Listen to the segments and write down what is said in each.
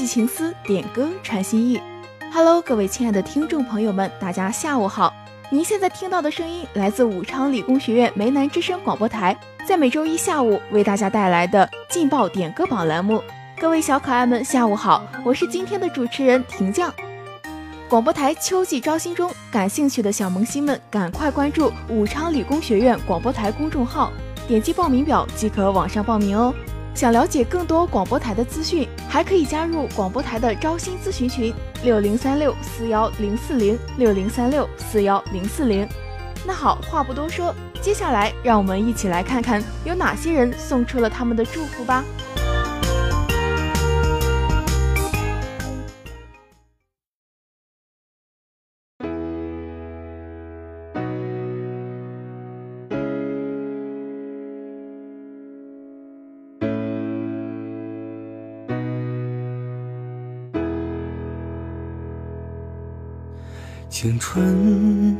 寄情思，点歌传心意。Hello，各位亲爱的听众朋友们，大家下午好。您现在听到的声音来自武昌理工学院梅南之声广播台，在每周一下午为大家带来的劲爆点歌榜栏目。各位小可爱们，下午好，我是今天的主持人婷酱。广播台秋季招新中，感兴趣的小萌新们赶快关注武昌理工学院广播台公众号，点击报名表即可网上报名哦。想了解更多广播台的资讯，还可以加入广播台的招新咨询群：六零三六四幺零四零六零三六四幺零四零。那好，话不多说，接下来让我们一起来看看有哪些人送出了他们的祝福吧。青春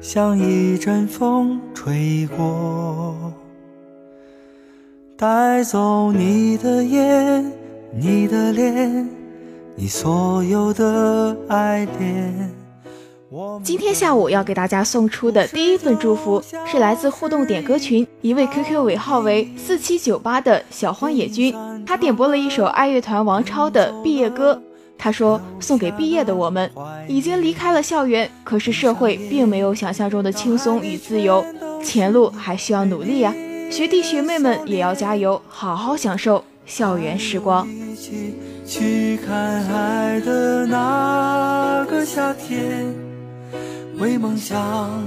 像一阵风吹过，带走你的眼，你的脸，你所有的爱恋。今天下午要给大家送出的第一份祝福，是来自互动点歌群一位 QQ 尾号为四七九八的小荒野君，他点播了一首爱乐团王超的毕业歌。他说：“送给毕业的我们，已经离开了校园，可是社会并没有想象中的轻松与自由，前路还需要努力呀！学弟学妹们也要加油，好好享受校园时光。”去看海的那个夏天，为梦想，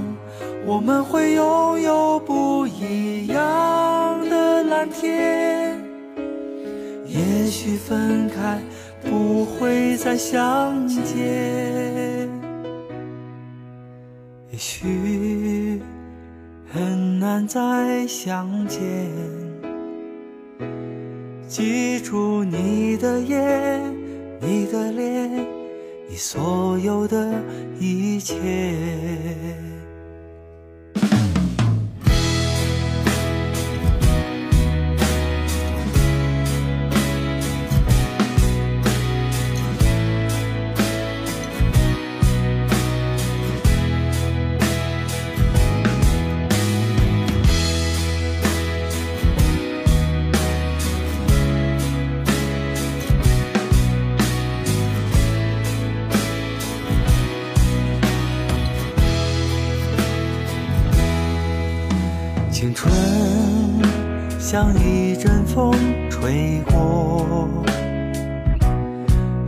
我们会拥有不一样的蓝天。也许分开。不会再相见，也许很难再相见。记住你的眼，你的脸，你所有的一切。像一阵风吹过，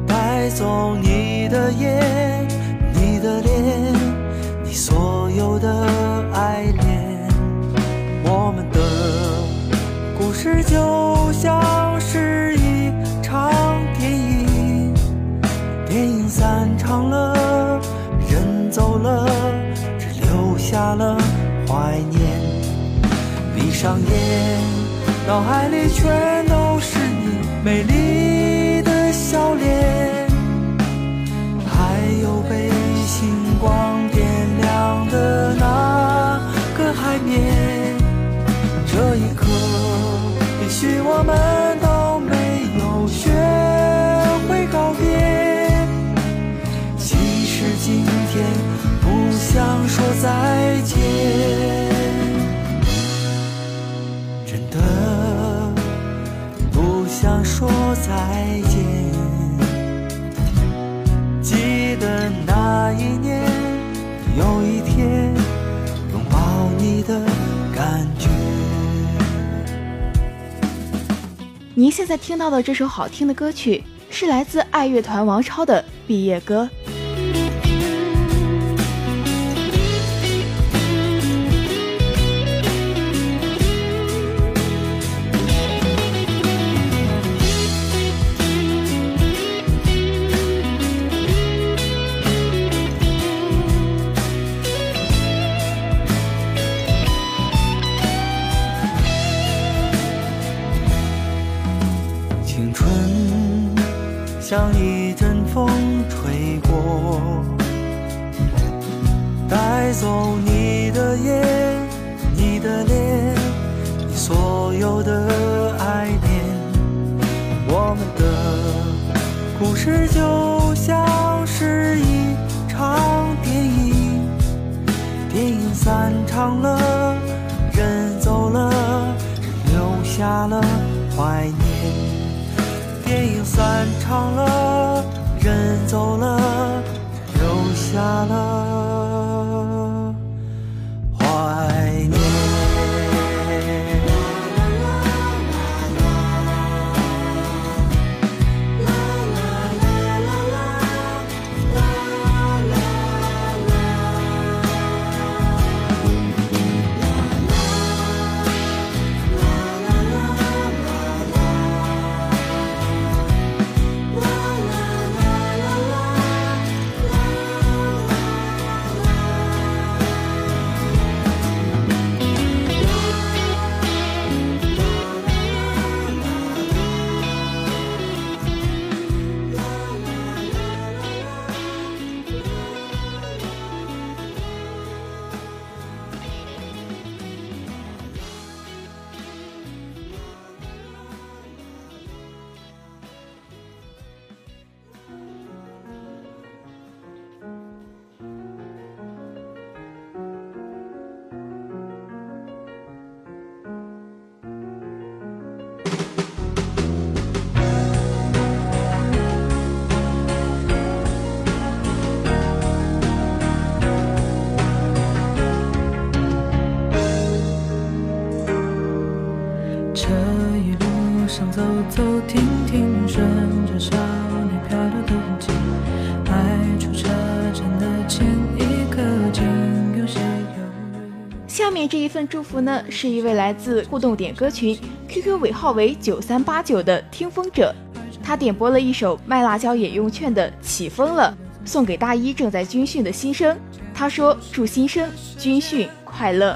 带走你的眼，你的脸，你所有的爱恋。我们的故事就像是一场电影，电影散场了，人走了，只留下了怀念。闭上眼。脑海里全都是你美丽说再见。记得那一年，有一天拥抱你的感觉。您现在听到的这首好听的歌曲，是来自爱乐团王超的毕业歌。走你的眼，你的脸，你所有的爱恋。我们的故事就像是一场电影，电影散场了，人走了，只留下了怀念。电影散场了，人走了，走走停停，顺着少年漂流的痕迹，迈出车站的前一刻，竟有些犹豫。下面这一份祝福呢，是一位来自互动点歌群 QQ 尾号为九三八九的听风者，他点播了一首卖辣椒也用券的《起风了》，送给大一正在军训的新生。他说：“祝新生军训快乐。”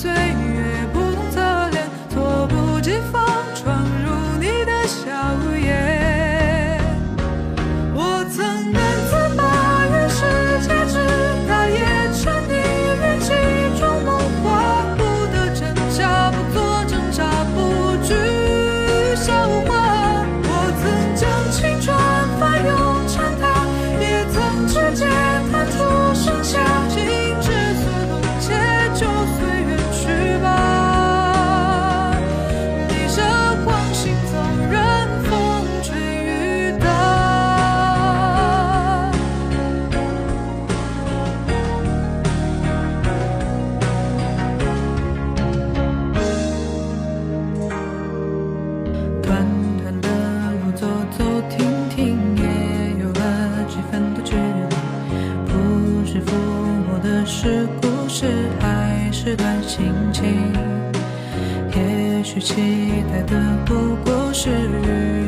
岁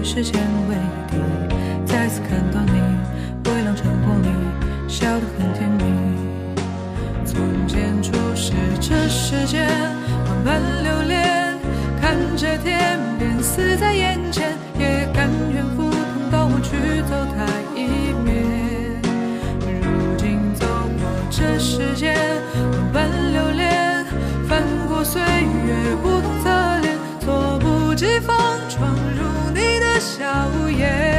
时间为敌。再次看到你，微亮晨光里，笑得很甜蜜。从前初识这世间，万般留恋，看着天边死在眼前，也甘愿赴汤蹈火去走它一遍。如今走过这世间，万般留恋，翻过岁月不同侧脸，措不及防闯笑颜。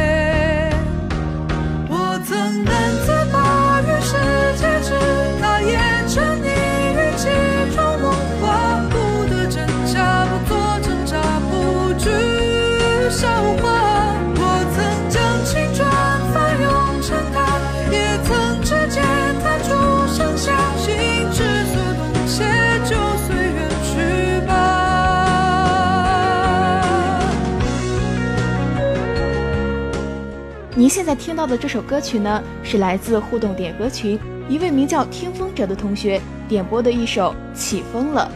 您现在听到的这首歌曲呢，是来自互动点歌群一位名叫听风者的同学点播的一首《起风了》。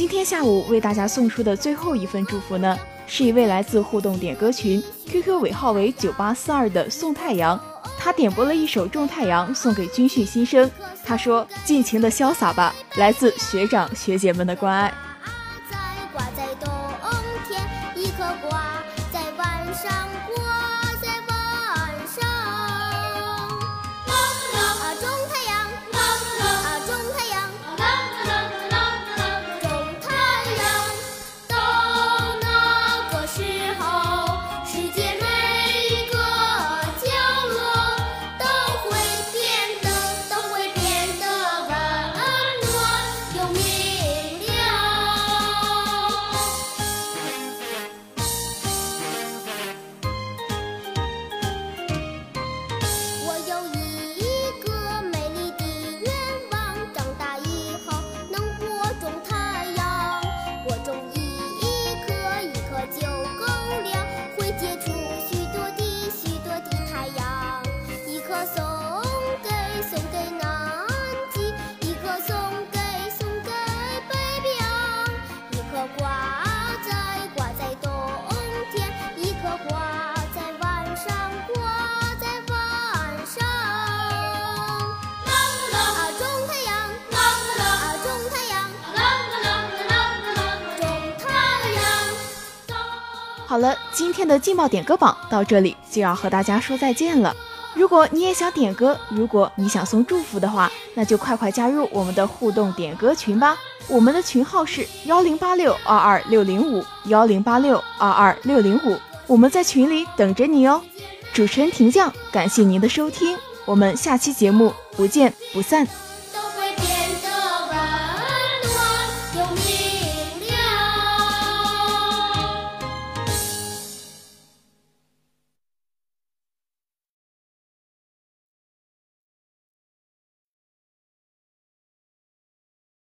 今天下午为大家送出的最后一份祝福呢，是一位来自互动点歌群 QQ 尾号为九八四二的宋太阳，他点播了一首《种太阳》送给军训新生。他说：“尽情的潇洒吧，来自学长学姐们的关爱。”好了，今天的劲爆点歌榜到这里就要和大家说再见了。如果你也想点歌，如果你想送祝福的话，那就快快加入我们的互动点歌群吧。我们的群号是幺零八六二二六零五幺零八六二二六零五，我们在群里等着你哦。主持人婷酱，感谢您的收听，我们下期节目不见不散。